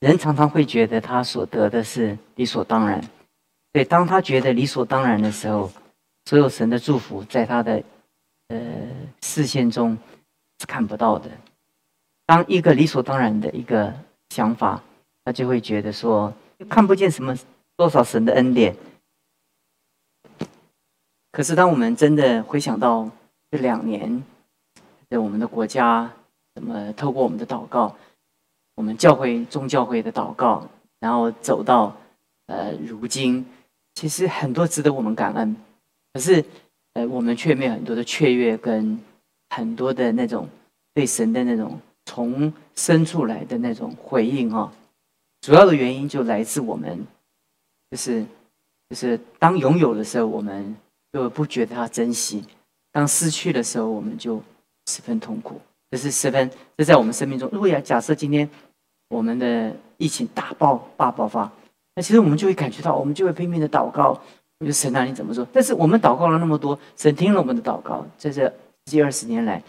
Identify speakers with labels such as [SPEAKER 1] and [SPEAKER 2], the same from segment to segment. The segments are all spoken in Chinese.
[SPEAKER 1] 人常常会觉得他所得的是理所当然。对，当他觉得理所当然的时候，所有神的祝福在他的呃视线中是看不到的。当一个理所当然的一个想法，他就会觉得说看不见什么多少神的恩典。可是，当我们真的回想到这两年，在我们的国家怎么透过我们的祷告，我们教会宗教会的祷告，然后走到呃如今。其实很多值得我们感恩，可是，呃，我们却没有很多的雀跃跟很多的那种对神的那种从深处来的那种回应哦。主要的原因就来自我们，就是就是当拥有的时候，我们就不觉得它珍惜；当失去的时候，我们就十分痛苦。这是十分，这在我们生命中。如果要假设今天我们的疫情大爆大爆发。那其实我们就会感觉到，我们就会拼命的祷告。我就神啊，你怎么做？但是我们祷告了那么多，神听了我们的祷告，在这十几二十年来，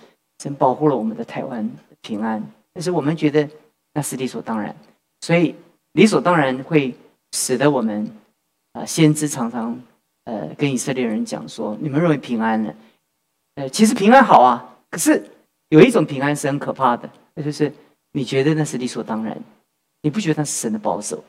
[SPEAKER 1] 神保护了我们的台湾平安。但是我们觉得那是理所当然，所以理所当然会使得我们啊，先知常常呃跟以色列人讲说：你们认为平安了？呃，其实平安好啊，可是有一种平安是很可怕的，那就是你觉得那是理所当然，你不觉得那是神的保守？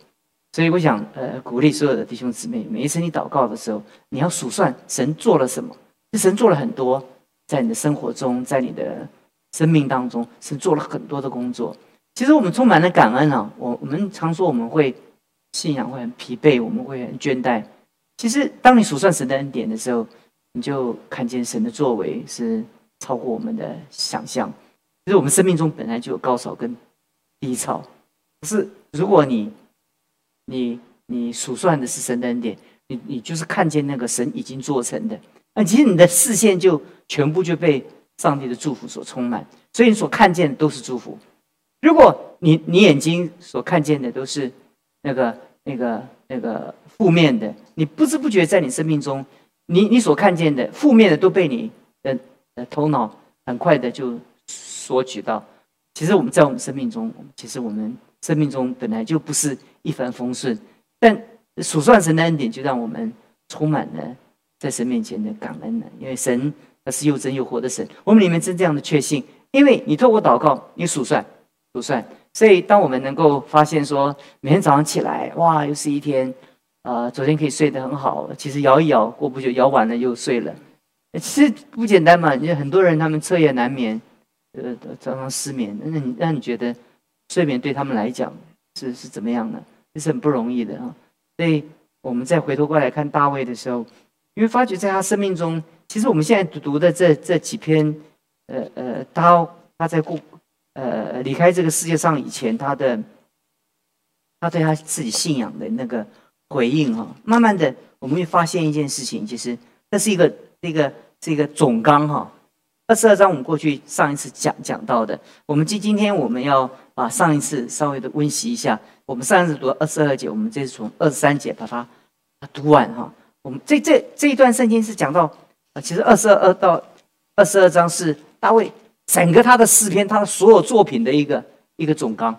[SPEAKER 1] 所以我想，呃，鼓励所有的弟兄姊妹，每一次你祷告的时候，你要数算神做了什么。神做了很多，在你的生活中，在你的生命当中，神做了很多的工作。其实我们充满了感恩啊！我我们常说我们会信仰会很疲惫，我们会很倦怠。其实当你数算神的恩典的时候，你就看见神的作为是超过我们的想象。其实我们生命中本来就有高潮跟低潮，可是如果你你你数算的是神的恩典，你你就是看见那个神已经做成的，那其实你的视线就全部就被上帝的祝福所充满，所以你所看见的都是祝福。如果你你眼睛所看见的都是那个那个那个负面的，你不知不觉在你生命中，你你所看见的负面的都被你的的头脑很快的就索取到。其实我们在我们生命中，其实我们生命中本来就不是。一帆风顺，但数算神的恩典，就让我们充满了在神面前的感恩了。因为神他是又真又活的神，我们里面真这样的确信。因为你透过祷告，你数算数算，所以当我们能够发现说，每天早上起来，哇，又是一天，呃，昨天可以睡得很好，其实摇一摇，过不久摇完了又睡了，其实不简单嘛。因为很多人他们彻夜难眠，呃，常常失眠，那你让你觉得睡眠对他们来讲是是怎么样呢？这是很不容易的啊，所以我们再回头过来看大卫的时候，因为发觉在他生命中，其实我们现在读的这这几篇，呃呃，他他在过呃离开这个世界上以前，他的他对他自己信仰的那个回应哈，慢慢的我们会发现一件事情，其实这是一个那个这个总纲哈。二十二章我们过去上一次讲讲到的，我们今今天我们要把上一次稍微的温习一下。我们上一次读二十二节，我们这次从二十三节把它读完哈。我们这这这一段圣经是讲到啊，其实二十二到二十二章是大卫整个他的诗篇，他的所有作品的一个一个总纲。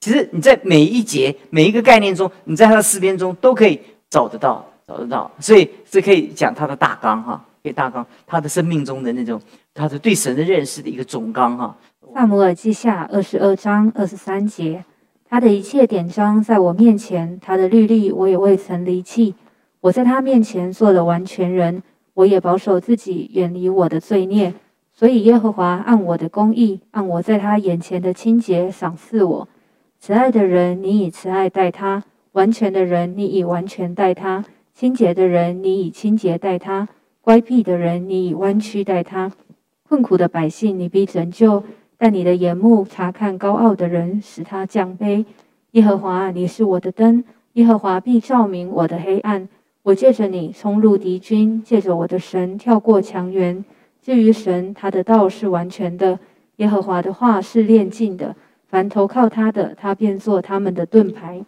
[SPEAKER 1] 其实你在每一节每一个概念中，你在他的诗篇中都可以找得到，找得到。所以这可以讲他的大纲哈，可以大纲他的生命中的那种。他是对神的认识的一个总纲哈。
[SPEAKER 2] 萨姆尔记下二十二章二十三节，他的一切典章在我面前，他的律例我也未曾离弃。我在他面前做了完全人，我也保守自己远离我的罪孽。所以耶和华按我的公义，按我在他眼前的清洁赏赐我。慈爱的人，你以慈爱待他；完全的人，你以完全待他；清洁的人，你以清洁待他；乖僻的人，你以弯曲待他。困苦的百姓，你必拯救；但你的眼目查看高傲的人，使他降卑。耶和华，你是我的灯，耶和华必照明我的黑暗。我借着你冲入敌军，借着我的神跳过墙垣。至于神，他的道是完全的；耶和华的话是炼净的。凡投靠他的，他便做他们的盾牌。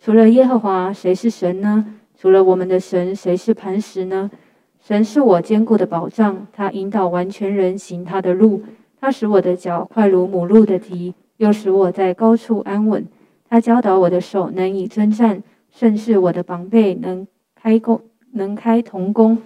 [SPEAKER 2] 除了耶和华，谁是神呢？除了我们的神，谁是磐石呢？神是我坚固的保障，他引导完全人行他的路，他使我的脚快如母鹿的蹄，又使我在高处安稳。他教导我的手能以征战，甚是我的膀臂能开弓，能开铜弓。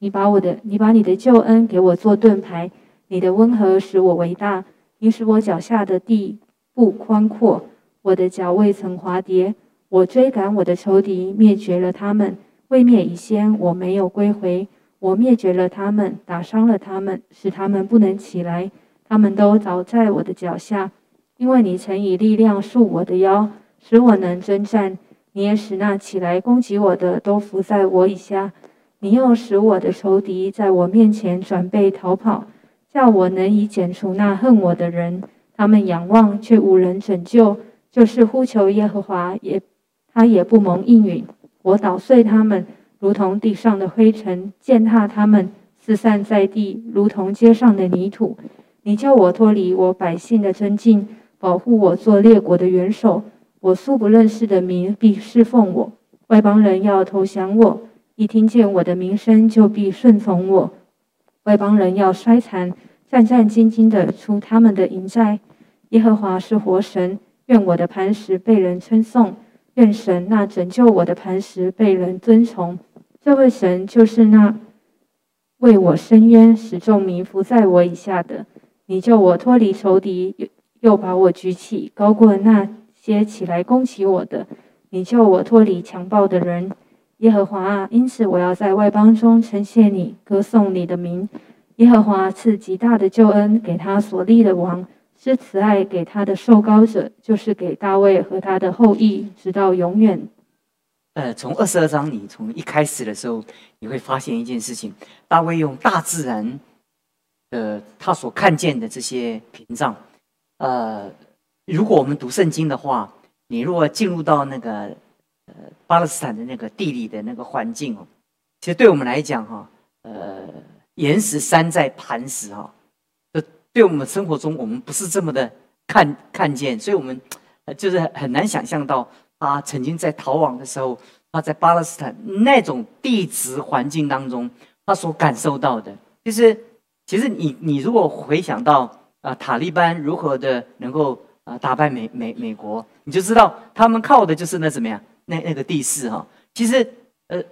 [SPEAKER 2] 你把我的，你把你的救恩给我做盾牌，你的温和使我为大。你使我脚下的地不宽阔，我的脚未曾滑跌。我追赶我的仇敌，灭绝了他们。未灭以先，我没有归回。我灭绝了他们，打伤了他们，使他们不能起来。他们都倒在我的脚下。因为你曾以力量束我的腰，使我能征战。你也使那起来攻击我的都伏在我以下。你又使我的仇敌在我面前转背逃跑，叫我能以剪除那恨我的人。他们仰望却无人拯救，就是呼求耶和华，也他也不蒙应允。我捣碎他们，如同地上的灰尘；践踏他们，四散在地，如同街上的泥土。你叫我脱离我百姓的尊敬。保护我做列国的元首，我素不认识的民必侍奉我，外邦人要投降我，一听见我的名声就必顺从我。外邦人要衰残，战战兢兢地出他们的营寨。耶和华是活神，愿我的磐石被人称颂，愿神那拯救我的磐石被人尊崇。这位神就是那为我伸冤、使众民伏在我以下的。你救我脱离仇敌。又又把我举起，高过那些起来攻击我的。你救我脱离强暴的人，耶和华啊！因此我要在外邦中称谢你，歌颂你的名。耶和华赐极大的救恩给他所立的王，施慈爱给他的受膏者，就是给大卫和他的后裔，直到永远。
[SPEAKER 1] 呃，从二十二章，你从一开始的时候，你会发现一件事情：大卫用大自然的他所看见的这些屏障。呃，如果我们读圣经的话，你如果进入到那个呃巴勒斯坦的那个地理的那个环境哦，其实对我们来讲哈，呃，岩石山在磐石哈，这对我们生活中我们不是这么的看看见，所以我们就是很难想象到他曾经在逃亡的时候，他在巴勒斯坦那种地质环境当中，他所感受到的，就是其实你你如果回想到。啊，塔利班如何的能够啊打败美美美国？你就知道他们靠的就是那怎么样？那那个地势哈。其实，呃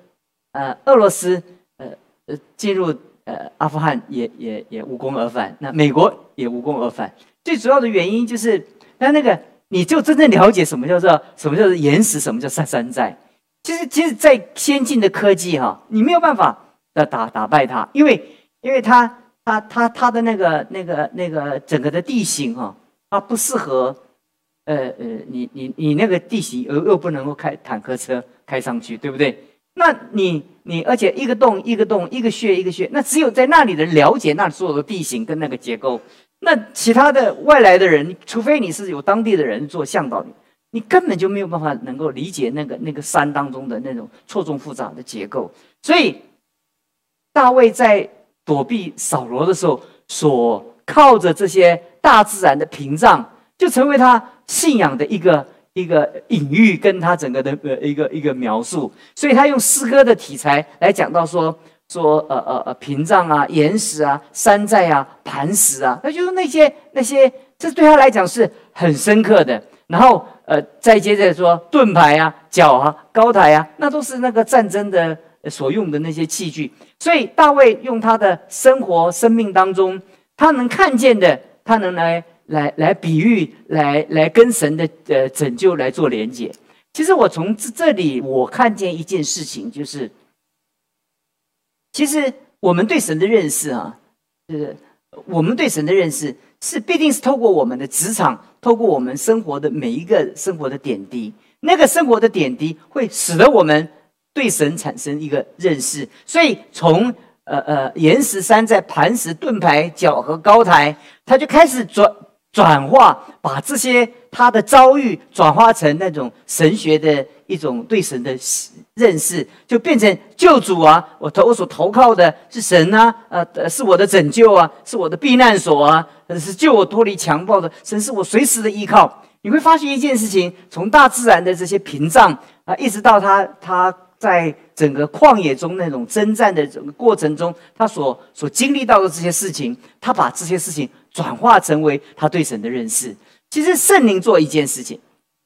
[SPEAKER 1] 呃，俄罗斯呃呃进入呃阿富汗也也也无功而返，那美国也无功而返。最主要的原因就是，那那个你就真正了解什么叫做什么叫做岩石，什么叫山山寨。其实，其实，在先进的科技哈，你没有办法的打打败它，因为因为它。它它它的那个那个那个整个的地形哈，它不适合，呃呃，你你你那个地形又又不能够开坦克车开上去，对不对？那你你而且一个洞一个洞一个穴一个穴，那只有在那里的了解那所有的地形跟那个结构，那其他的外来的人，除非你是有当地的人做向导，你根本就没有办法能够理解那个那个山当中的那种错综复杂的结构。所以大卫在。躲避扫罗的时候，所靠着这些大自然的屏障，就成为他信仰的一个一个隐喻，跟他整个的呃一个一个描述。所以他用诗歌的题材来讲到说说呃呃呃屏障啊、岩石啊、山寨啊、磐石啊，那就是那些那些，这对他来讲是很深刻的。然后呃再接着说盾牌啊、角啊、高台啊，那都是那个战争的所用的那些器具。所以大卫用他的生活、生命当中，他能看见的，他能来、来、来比喻，来、来跟神的呃拯救来做连接。其实我从这这里我看见一件事情，就是其实我们对神的认识啊，就是我们对神的认识是必定是透过我们的职场，透过我们生活的每一个生活的点滴，那个生活的点滴会使得我们。对神产生一个认识，所以从呃呃岩石山在磐石盾牌角和高台，他就开始转转化，把这些他的遭遇转化成那种神学的一种对神的认识，就变成救主啊！我投我所投靠的是神啊，呃是我的拯救啊，是我的避难所啊，是救我脱离强暴的神，是我随时的依靠。你会发现一件事情，从大自然的这些屏障啊，一直到他他。在整个旷野中那种征战的整个过程中，他所所经历到的这些事情，他把这些事情转化成为他对神的认识。其实圣灵做一件事情，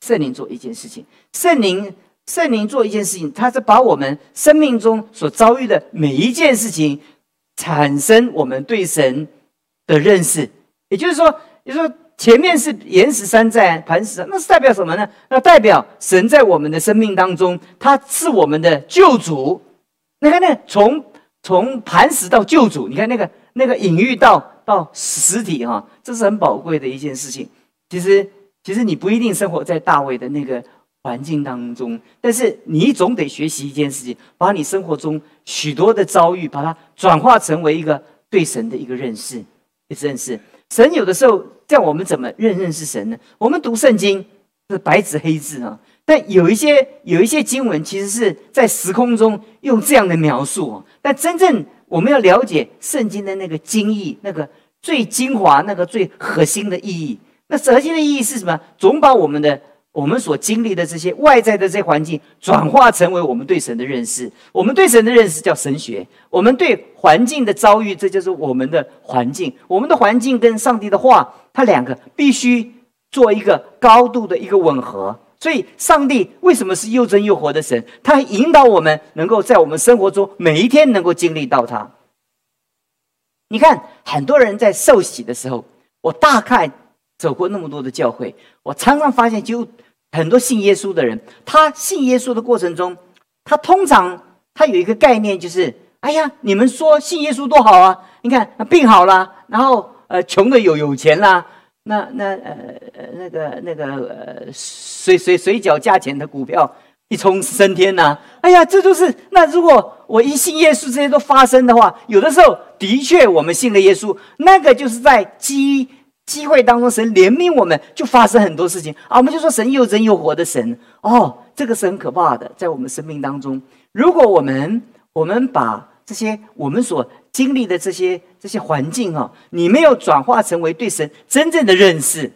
[SPEAKER 1] 圣灵做一件事情，圣灵圣灵做一件事情，他是把我们生命中所遭遇的每一件事情，产生我们对神的认识。也就是说，就说前面是岩石山寨、磐石，那是代表什么呢？那代表神在我们的生命当中，他是我们的救主。你看，那从从磐石到救主，你看那个那个隐喻到到实体哈，这是很宝贵的一件事情。其实，其实你不一定生活在大卫的那个环境当中，但是你总得学习一件事情，把你生活中许多的遭遇，把它转化成为一个对神的一个认识，一认识。神有的时候叫我们怎么认认识神呢？我们读圣经是白纸黑字啊，但有一些有一些经文其实是在时空中用这样的描述。但真正我们要了解圣经的那个精义，那个最精华、那个最核心的意义。那核心的意义是什么？总把我们的。我们所经历的这些外在的这环境，转化成为我们对神的认识。我们对神的认识叫神学。我们对环境的遭遇，这就是我们的环境。我们的环境跟上帝的话，它两个必须做一个高度的一个吻合。所以，上帝为什么是又真又活的神？他引导我们能够在我们生活中每一天能够经历到他。你看，很多人在受洗的时候，我大概走过那么多的教会，我常常发现就。很多信耶稣的人，他信耶稣的过程中，他通常他有一个概念，就是哎呀，你们说信耶稣多好啊！你看病好了，然后呃穷的有有钱啦，那那呃呃那个那个呃水水水饺价钱的股票一冲升天呐！哎呀，这都是那如果我一信耶稣，这些都发生的话，有的时候的确我们信了耶稣，那个就是在基。机会当中，神怜悯我们，就发生很多事情啊！我们就说神又真又活的神哦，这个是很可怕的，在我们生命当中，如果我们我们把这些我们所经历的这些这些环境啊，你没有转化成为对神真正的认识，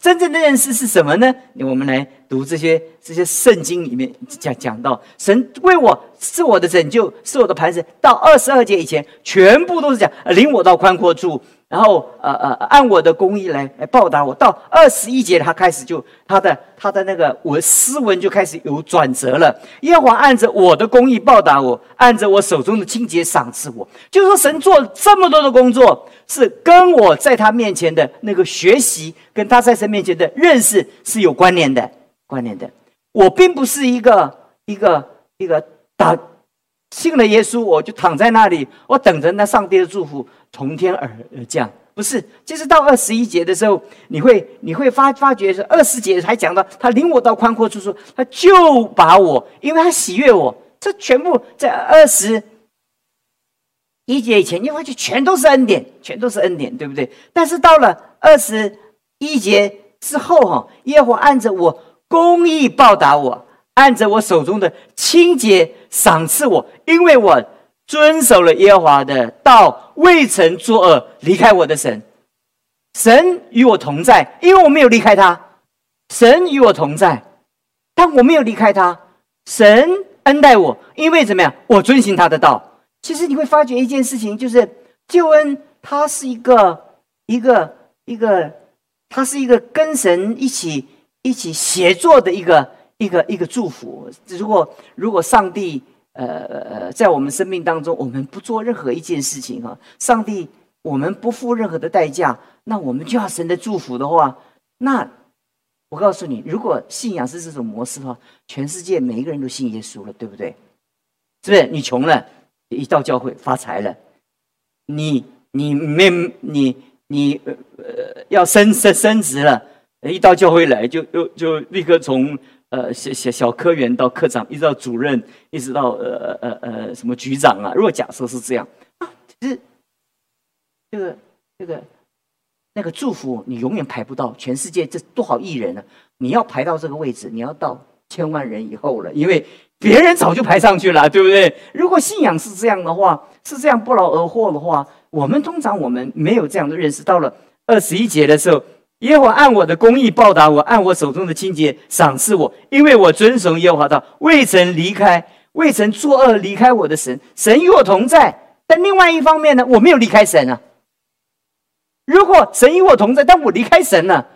[SPEAKER 1] 真正的认识是什么呢？我们来读这些这些圣经里面讲讲到，神为我是我的拯救，是我的磐石。到二十二节以前，全部都是讲领我到宽阔处。然后，呃呃，按我的公义来来报答我。到二十一节，他开始就他的他的那个文诗文就开始有转折了。耶和华按着我的公义报答我，按着我手中的清洁赏赐我。就是说，神做这么多的工作，是跟我在他面前的那个学习，跟他在神面前的认识是有关联的。关联的，我并不是一个一个一个打信了耶稣，我就躺在那里，我等着那上帝的祝福。从天而而降，不是，就是到二十一节的时候，你会你会发发觉是二十节还讲到他领我到宽阔处说，他就把我，因为他喜悦我，这全部在二十一节以前，你会发觉全都是恩典，全都是恩典，对不对？但是到了二十一节之后，哈，耶和华按着我公义报答我，按着我手中的清洁赏赐我，因为我。遵守了耶和华的道，未曾作恶，离开我的神。神与我同在，因为我没有离开他。神与我同在，但我没有离开他。神恩待我，因为怎么样？我遵行他的道。其实你会发觉一件事情，就是救恩，它是一个一个一个，它是一个跟神一起一起协作的一个一个一个祝福。如果如果上帝。呃，在我们生命当中，我们不做任何一件事情哈，上帝，我们不付任何的代价，那我们就要神的祝福的话，那我告诉你，如果信仰是这种模式的话，全世界每一个人都信耶稣了，对不对？是不是？你穷了，一到教会发财了；你你没你你呃呃要升升升职了，一到教会来就就就立刻从。呃，小小小科员到科长，一直到主任，一直到呃呃呃什么局长啊。如果假设是这样啊，其实这个这个那个祝福，你永远排不到。全世界这多少亿人呢？你要排到这个位置，你要到千万人以后了，因为别人早就排上去了，对不对？如果信仰是这样的话，是这样不劳而获的话，我们通常我们没有这样的认识。到了二十一节的时候。耶和华按我的公义报答我，按我手中的清洁赏赐我，因为我遵守耶和华道，未曾离开，未曾作恶离开我的神。神与我同在，但另外一方面呢，我没有离开神啊。如果神与我同在，但我离开神了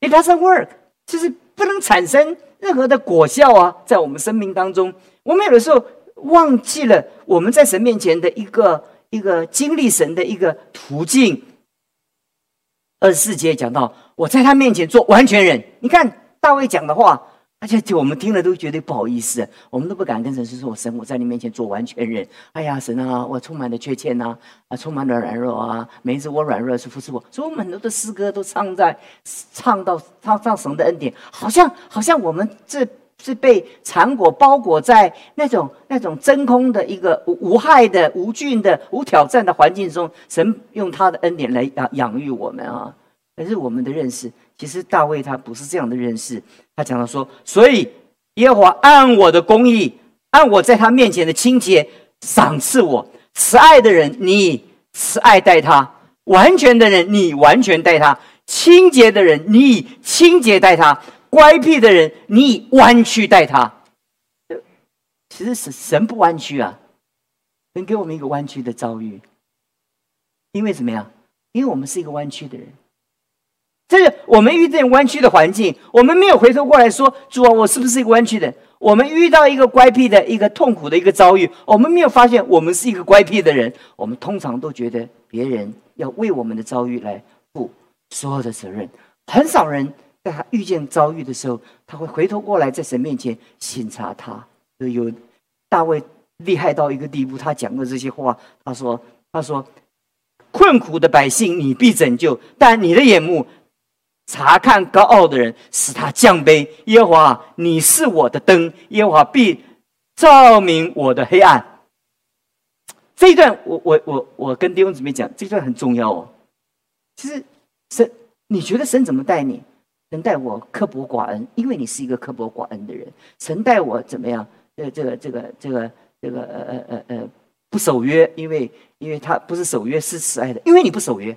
[SPEAKER 1] ，It doesn't work，就是不能产生任何的果效啊，在我们生命当中，我们有的时候忘记了我们在神面前的一个一个经历神的一个途径。二十四节讲到，我在他面前做完全人。你看大卫讲的话。而且我们听了都觉得不好意思，我们都不敢跟神说：“我神，我在你面前做完全人。”哎呀，神啊，我充满了缺陷呐，啊，充满了软弱啊，每一次我软弱是服侍我。所以我们很多的诗歌都唱在唱到唱唱神的恩典，好像好像我们这是被残果包裹在那种那种真空的一个无害的、无菌的、无挑战的环境中，神用他的恩典来养养育我们啊。可是我们的认识，其实大卫他不是这样的认识。他讲到说，所以耶和华按我的公义，按我在他面前的清洁赏赐我慈爱的人，你慈爱待他；完全的人，你完全待他；清洁的人，你清洁待他；乖僻的人，你以弯曲待他。其实是神不弯曲啊，神给我们一个弯曲的遭遇，因为怎么样？因为我们是一个弯曲的人。这是我们遇见弯曲的环境，我们没有回头过来说：“主啊，我是不是一个弯曲的？”我们遇到一个乖僻的一个痛苦的一个遭遇，我们没有发现我们是一个乖僻的人。我们通常都觉得别人要为我们的遭遇来负所有的责任。很少人在他遇见遭遇的时候，他会回头过来在神面前审查他。有大卫厉害到一个地步，他讲过这些话，他说：“他说困苦的百姓，你必拯救，但你的眼目。”查看高傲的人，使他降卑。耶和华，你是我的灯，耶和华必照明我的黑暗。这一段，我我我我跟弟兄姊妹讲，这段很重要哦。其实神，你觉得神怎么待你？神待我刻薄寡恩，因为你是一个刻薄寡恩的人。曾待我怎么样？呃，这个这个这个这个呃呃呃呃不守约，因为因为他不是守约，是慈爱的，因为你不守约。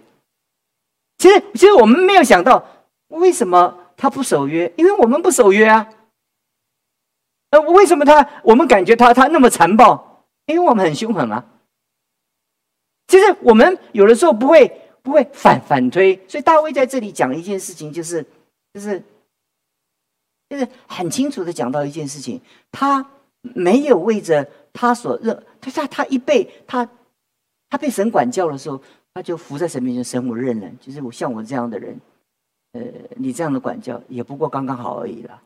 [SPEAKER 1] 其实其实我们没有想到。为什么他不守约？因为我们不守约啊。呃，为什么他我们感觉他他那么残暴？因为我们很凶狠啊。其实我们有的时候不会不会反反推，所以大卫在这里讲一件事情，就是就是就是很清楚的讲到一件事情，他没有为着他所认，他他他一被他他被神管教的时候，他就伏在神面前，神我认了，就是我像我这样的人。呃，你这样的管教也不过刚刚好而已啦，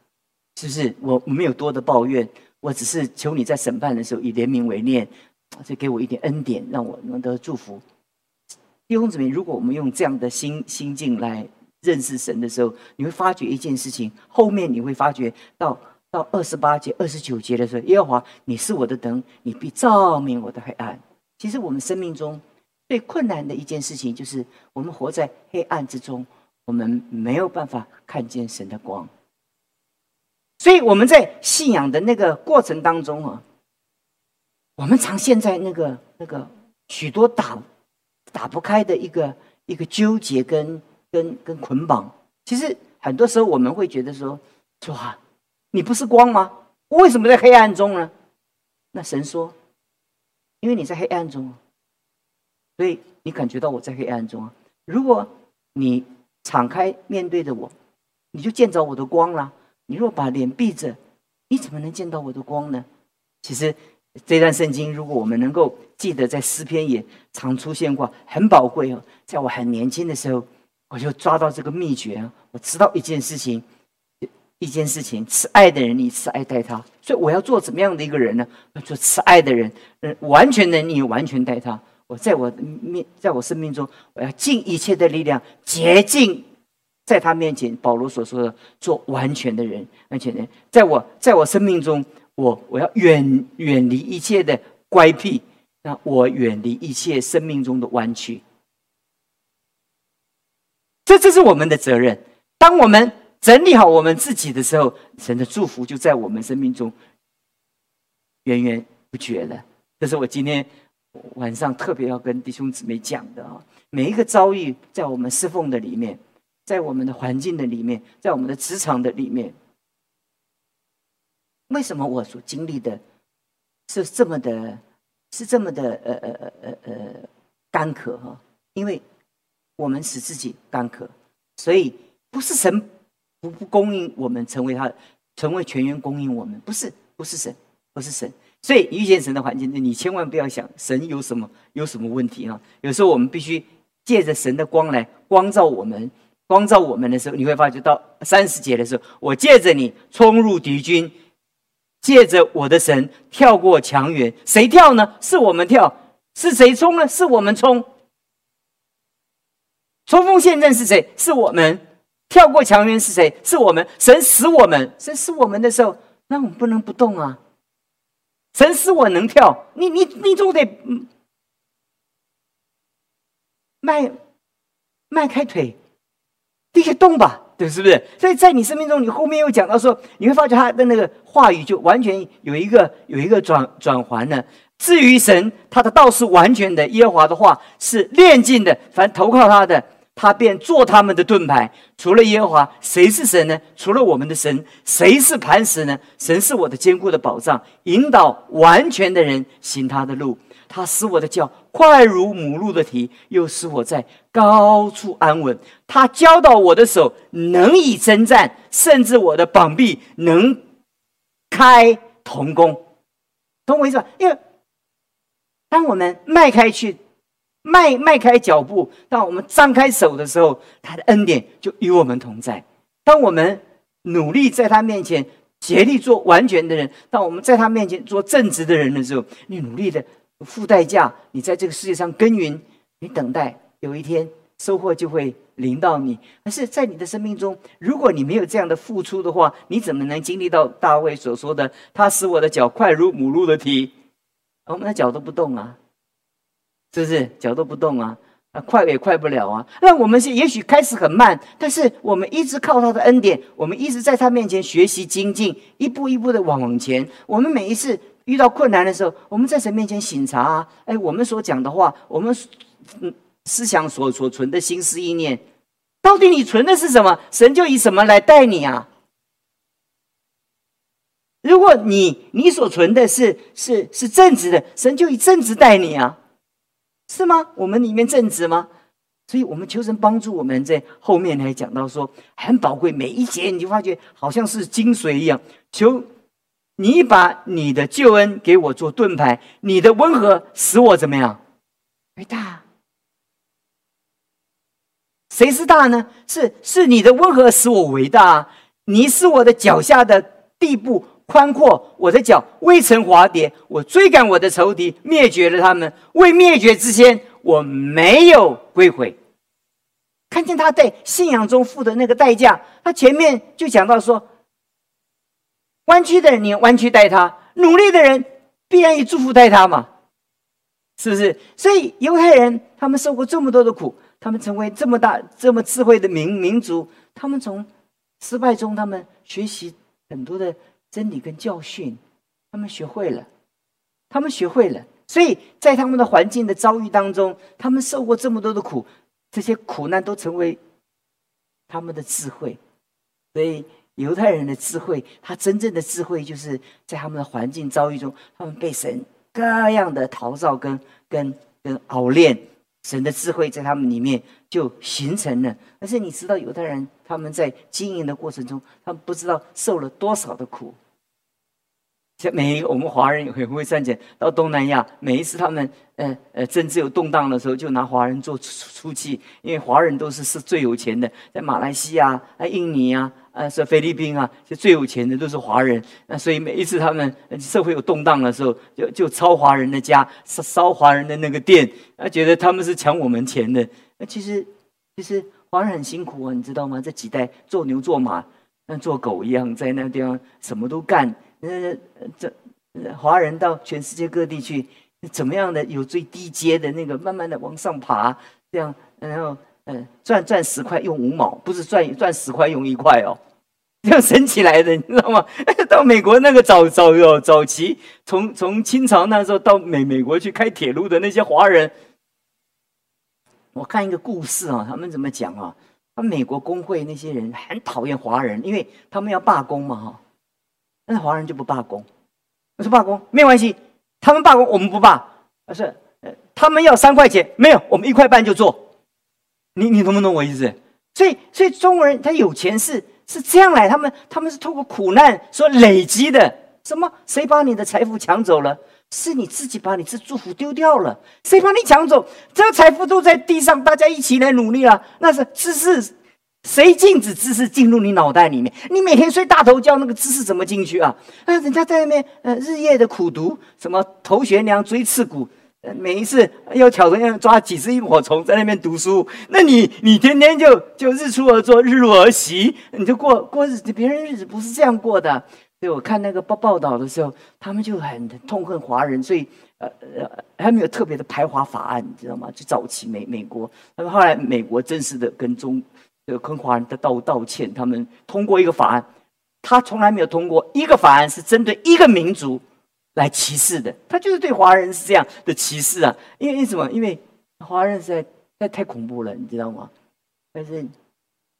[SPEAKER 1] 是不是？我没有多的抱怨，我只是求你在审判的时候以怜悯为念，就给我一点恩典，让我能得到祝福。弟兄姊妹，如果我们用这样的心心境来认识神的时候，你会发觉一件事情，后面你会发觉到到二十八节、二十九节的时候，耶和华，你是我的灯，你必照明我的黑暗。其实我们生命中最困难的一件事情，就是我们活在黑暗之中。我们没有办法看见神的光，所以我们在信仰的那个过程当中啊，我们常陷在那个那个许多打打不开的一个一个纠结跟跟跟捆绑。其实很多时候我们会觉得说：“哇，你不是光吗？为什么在黑暗中呢？”那神说：“因为你在黑暗中啊，所以你感觉到我在黑暗中啊。如果你……”敞开面对着我，你就见着我的光了。你若把脸闭着，你怎么能见到我的光呢？其实这段圣经，如果我们能够记得，在诗篇也常出现过，很宝贵哦。在我很年轻的时候，我就抓到这个秘诀啊。我知道一件事情，一件事情，慈爱的人，你慈爱待他。所以我要做怎么样的一个人呢？要做慈爱的人，嗯，完全的你完全待他。我在我面，在我生命中，我要尽一切的力量，竭尽在他面前。保罗所说的，做完全的人，而且呢，在我在我生命中，我我要远远离一切的乖僻，那我远离一切生命中的弯曲。这这是我们的责任。当我们整理好我们自己的时候，神的祝福就在我们生命中源源不绝了。这是我今天。晚上特别要跟弟兄姊妹讲的啊，每一个遭遇在我们侍奉的里面，在我们的环境的里面，在我们的职场的里面，为什么我所经历的是这么的，是这么的呃呃呃呃呃干渴哈？因为我们使自己干渴，所以不是神不不供应我们成为他，成为全员供应我们，不是不是神，不是神。所以遇见神的环境，你千万不要想神有什么有什么问题啊！有时候我们必须借着神的光来光照我们，光照我们的时候，你会发觉到三十节的时候，我借着你冲入敌军，借着我的神跳过墙垣，谁跳呢？是我们跳，是谁冲呢？是我们冲。冲锋陷阵是谁？是我们。跳过墙垣是谁？是我们。神使我们，神使我们的时候，那我们不能不动啊。神使我能跳，你你你总得迈迈开腿，立刻动吧，对，是不是？所以在你生命中，你后面又讲到说，你会发觉他的那个话语就完全有一个有一个转转环呢。至于神，他的道是完全的，耶和华的话是炼尽的，凡投靠他的。他便做他们的盾牌。除了耶和华，谁是神呢？除了我们的神，谁是磐石呢？神是我的坚固的保障，引导完全的人行他的路。他使我的脚快如母鹿的蹄，又使我在高处安稳。他教导我的手能以征战，甚至我的膀臂能开铜弓。懂我意思吧？因为当我们迈开去。迈迈开脚步，当我们张开手的时候，他的恩典就与我们同在。当我们努力在他面前竭力做完全的人，当我们在他面前做正直的人的时候，你努力的付代价，你在这个世界上耕耘，你等待有一天收获就会临到你。可是，在你的生命中，如果你没有这样的付出的话，你怎么能经历到大卫所说的“他使我的脚快如母鹿的蹄”？我们的脚都不动啊。是不是脚都不动啊？啊，快也快不了啊。那我们是也许开始很慢，但是我们一直靠他的恩典，我们一直在他面前学习精进，一步一步的往往前。我们每一次遇到困难的时候，我们在神面前醒察啊，哎，我们所讲的话，我们嗯思想所所存的心思意念，到底你存的是什么？神就以什么来带你啊？如果你你所存的是是是正直的，神就以正直待你啊。是吗？我们里面正直吗？所以，我们求神帮助我们在后面还讲到说很宝贵，每一节你就发觉好像是精髓一样。求你把你的救恩给我做盾牌，你的温和使我怎么样？伟大？谁是大呢？是是你的温和使我伟大。你是我的脚下的地步。宽阔，我的脚未曾滑跌。我追赶我的仇敌，灭绝了他们。未灭绝之前，我没有归回。看见他在信仰中付的那个代价，他前面就讲到说：弯曲的人，你弯曲待他；努力的人，必然以祝福待他嘛，是不是？所以犹太人他们受过这么多的苦，他们成为这么大、这么智慧的民民族，他们从失败中，他们学习很多的。真理跟教训，他们学会了，他们学会了，所以在他们的环境的遭遇当中，他们受过这么多的苦，这些苦难都成为他们的智慧。所以犹太人的智慧，他真正的智慧，就是在他们的环境遭遇中，他们被神各样的陶造跟跟跟熬炼，神的智慧在他们里面就形成了。而且你知道，犹太人他们在经营的过程中，他们不知道受了多少的苦。像每一个我们华人也很会赚钱，到东南亚，每一次他们呃呃政治有动荡的时候，就拿华人做出出气，因为华人都是是最有钱的，在马来西亚啊、印尼啊、啊是菲律宾啊，就最有钱的都是华人。那所以每一次他们社会有动荡的时候，就就抄华人的家，烧烧华人的那个店，啊，觉得他们是抢我们钱的。那其实其实华人很辛苦啊，你知道吗？这几代做牛做马，像做狗一样，在那个地方什么都干。呃，这华人到全世界各地去，怎么样的有最低阶的那个，慢慢的往上爬，这样，然后，嗯，赚赚十块用五毛，不是赚赚十块用一块哦，这样省起来的，你知道吗？到美国那个早早哟早期，从从清朝那时候到美美国去开铁路的那些华人，我看一个故事啊，他们怎么讲啊？他们美国工会那些人很讨厌华人，因为他们要罢工嘛，哈。那华人就不罢工，我说罢工没有关系，他们罢工我们不罢，而是他们要三块钱，没有我们一块半就做，你你懂不懂我意思？所以所以中国人他有钱是是这样来，他们他们是透过苦难所累积的。什么？谁把你的财富抢走了？是你自己把你这祝福丢掉了。谁把你抢走？这个财富都在地上，大家一起来努力了。那是知识，谁禁止知识进入你脑袋里面？你每天睡大头觉，那个知识怎么进去啊？啊，人家在那边呃日夜的苦读，什么头悬梁锥刺股。每一次要挑着要抓几只萤火虫在那边读书，那你你天天就就日出而作，日落而息，你就过过日子。别人日子不是这样过的。所以我看那个报报道的时候，他们就很痛恨华人，所以呃呃，还没有特别的排华法案，你知道吗？就早期美美国，那么后来美国正式的跟中这个跟华人的道道歉，他们通过一个法案，他从来没有通过一个法案是针对一个民族。来歧视的，他就是对华人是这样的歧视啊！因为为什么？因为华人实在太太恐怖了，你知道吗？但是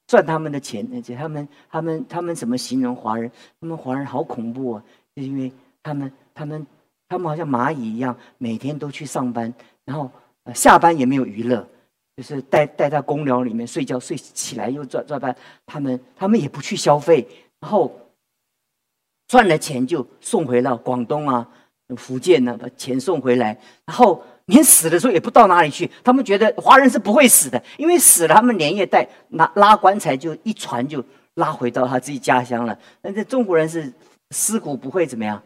[SPEAKER 1] 赚他们的钱，而且他们他们他们怎么形容华人？他们华人好恐怖啊！就是因为他们他们他们好像蚂蚁一样，每天都去上班，然后下班也没有娱乐，就是待待在公寮里面睡觉，睡起来又转转班。他们他们也不去消费，然后。赚了钱就送回了广东啊、福建呢，把钱送回来，然后连死的时候也不到哪里去。他们觉得华人是不会死的，因为死了他们连夜带拿拉棺材就一船就拉回到他自己家乡了。但是中国人是尸骨不会怎么样，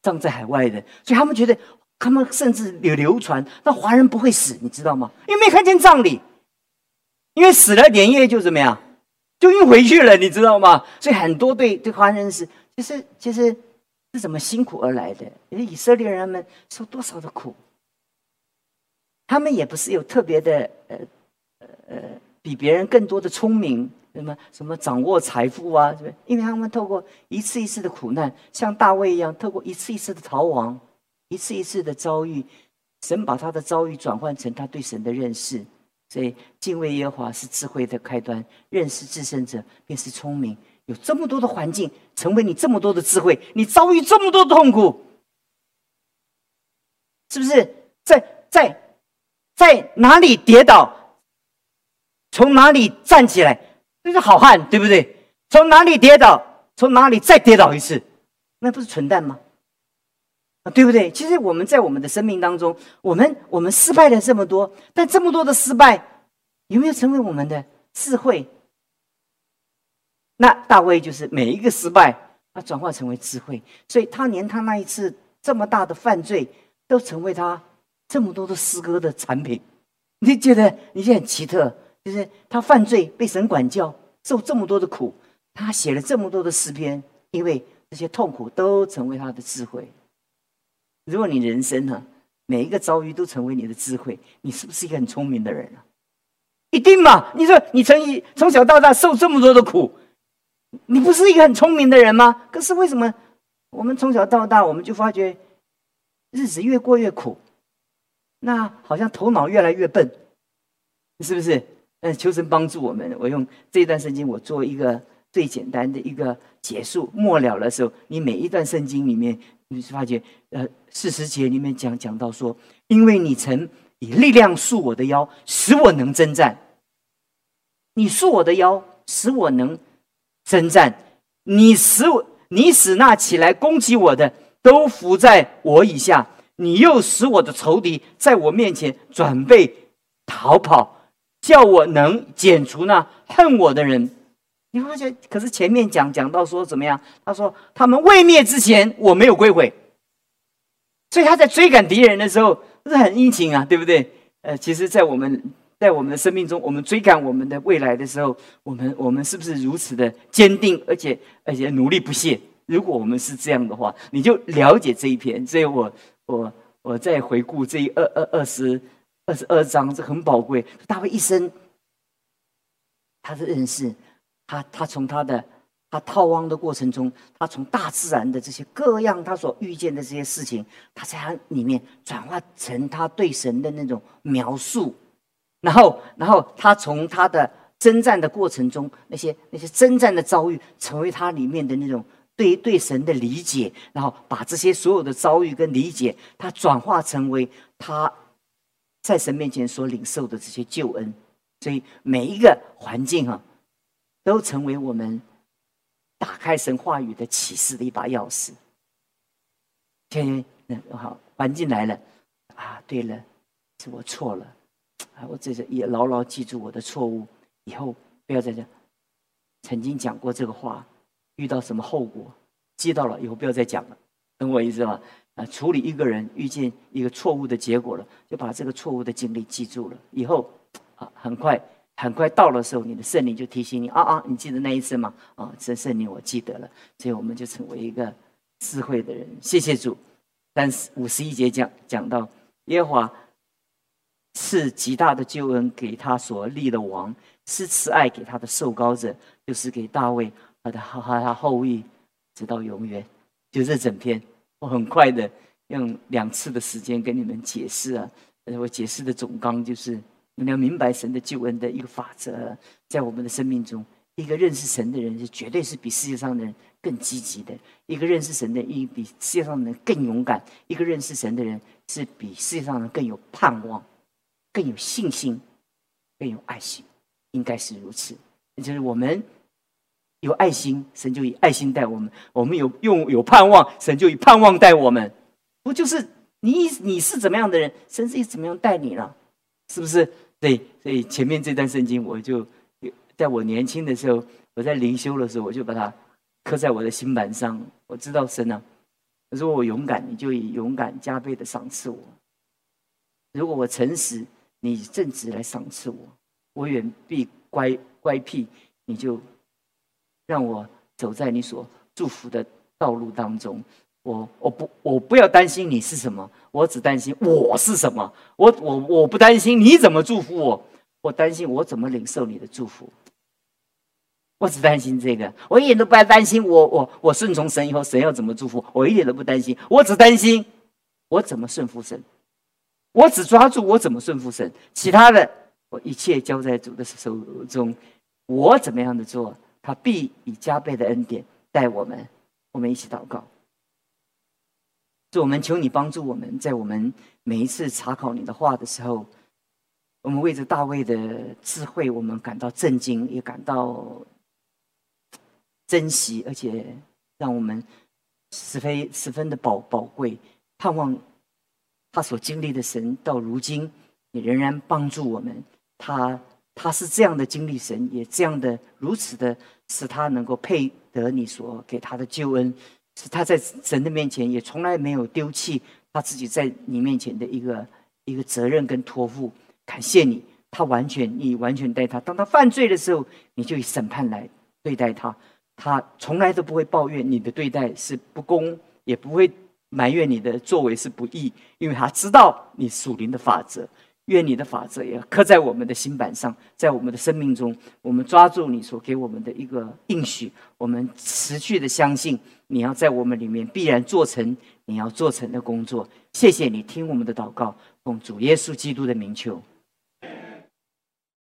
[SPEAKER 1] 葬在海外的，所以他们觉得他们甚至有流传，那华人不会死，你知道吗？因为没看见葬礼，因为死了连夜就怎么样，就运回去了，你知道吗？所以很多对对华人是。其实，其实是怎么辛苦而来的？以色列人们受多少的苦，他们也不是有特别的呃呃呃比别人更多的聪明，什么什么掌握财富啊，是不是？因为他们透过一次一次的苦难，像大卫一样，透过一次一次的逃亡，一次一次的遭遇，神把他的遭遇转换成他对神的认识。所以，敬畏耶和华是智慧的开端，认识至圣者便是聪明。有这么多的环境，成为你这么多的智慧，你遭遇这么多的痛苦，是不是？在在在哪里跌倒，从哪里站起来，那是好汉，对不对？从哪里跌倒，从哪里再跌倒一次，那不是蠢蛋吗？对不对？其实我们在我们的生命当中，我们我们失败了这么多，但这么多的失败，有没有成为我们的智慧？那大卫就是每一个失败，他转化成为智慧，所以他连他那一次这么大的犯罪，都成为他这么多的诗歌的产品。你觉得你就很奇特，就是他犯罪被神管教，受这么多的苦，他写了这么多的诗篇，因为这些痛苦都成为他的智慧。如果你人生呢，每一个遭遇都成为你的智慧，你是不是一个很聪明的人啊？一定嘛？你说你从一从小到大受这么多的苦。你不是一个很聪明的人吗？可是为什么我们从小到大，我们就发觉日子越过越苦，那好像头脑越来越笨，是不是？嗯，求神帮助我们。我用这一段圣经，我做一个最简单的一个结束。末了的时候，你每一段圣经里面，你是发觉，呃，四十节里面讲讲到说，因为你曾以力量束我的腰，使我能征战。你束我的腰，使我能。征战，你使我，你使那起来攻击我的都伏在我以下，你又使我的仇敌在我面前准备逃跑，叫我能剪除那恨我的人。你会发现，可是前面讲讲到说怎么样？他说他们未灭之前，我没有归回，所以他在追赶敌人的时候是很殷勤啊，对不对？呃，其实，在我们。在我们的生命中，我们追赶我们的未来的时候，我们我们是不是如此的坚定，而且而且努力不懈？如果我们是这样的话，你就了解这一篇。所以我我我在回顾这一二二二十二十二章，这很宝贵。大卫一生，他的认识，他他从他的他逃亡的过程中，他从大自然的这些各样他所遇见的这些事情，他在他里面转化成他对神的那种描述。然后，然后他从他的征战的过程中，那些那些征战的遭遇，成为他里面的那种对对神的理解，然后把这些所有的遭遇跟理解，他转化成为他在神面前所领受的这些救恩。所以每一个环境啊，都成为我们打开神话语的启示的一把钥匙。天，那好，环境来了，啊，对了，是我错了，啊，我这是也牢牢记住我的错误，以后不要再讲。曾经讲过这个话，遇到什么后果，记到了以后不要再讲了，懂我意思吗？啊，处理一个人遇见一个错误的结果了，就把这个错误的经历记住了，以后啊，很快很快到的时候，你的圣灵就提醒你啊啊，你记得那一次吗？啊，这圣灵我记得了，所以我们就成为一个智慧的人。谢谢主。但是五十一节讲讲到耶和华是极大的救恩给他所立的王，是慈爱给他的受膏者，就是给大卫和他和他后裔，直到永远。就这整篇。我很快的用两次的时间跟你们解释啊，我解释的总纲就是你要明白神的救恩的一个法则，在我们的生命中，一个认识神的人是绝对是比世界上的人更积极的；一个认识神的，一比世界上的人更勇敢；一个认识神的人是比世界上的人更有盼望、更有信心、更有爱心，应该是如此。就是我们。有爱心，神就以爱心待我们；我们有用有盼望，神就以盼望待我们。不就是你你是怎么样的人，神是以怎么样待你了？是不是？对，所以前面这段圣经，我就在我年轻的时候，我在灵修的时候，我就把它刻在我的心板上。我知道神啊，如果我勇敢，你就以勇敢加倍的赏赐我；如果我诚实，你以正直来赏赐我；我远避乖乖僻，你就。让我走在你所祝福的道路当中，我我不我不要担心你是什么，我只担心我是什么。我我我不担心你怎么祝福我，我担心我怎么领受你的祝福。我只担心这个，我一点都不担心我我我顺从神以后神要怎么祝福，我一点都不担心。我只担心我怎么顺服神，我只抓住我怎么顺服神，其他的我一切交在主的手中，我怎么样的做。他必以加倍的恩典待我们，我们一起祷告。是，我们求你帮助我们，在我们每一次查考你的话的时候，我们为着大卫的智慧，我们感到震惊，也感到珍惜，而且让我们十分十分的宝宝贵。盼望他所经历的神，到如今也仍然帮助我们。他他是这样的经历神，也这样的如此的。使他能够配得你所给他的救恩，是他在神的面前也从来没有丢弃他自己在你面前的一个一个责任跟托付。感谢你，他完全你完全待他。当他犯罪的时候，你就以审判来对待他。他从来都不会抱怨你的对待是不公，也不会埋怨你的作为是不义，因为他知道你属灵的法则。愿你的法则也刻在我们的心板上，在我们的生命中，我们抓住你所给我们的一个应许，我们持续的相信你要在我们里面必然做成你要做成的工作。谢谢你听我们的祷告，奉主耶稣基督的名求。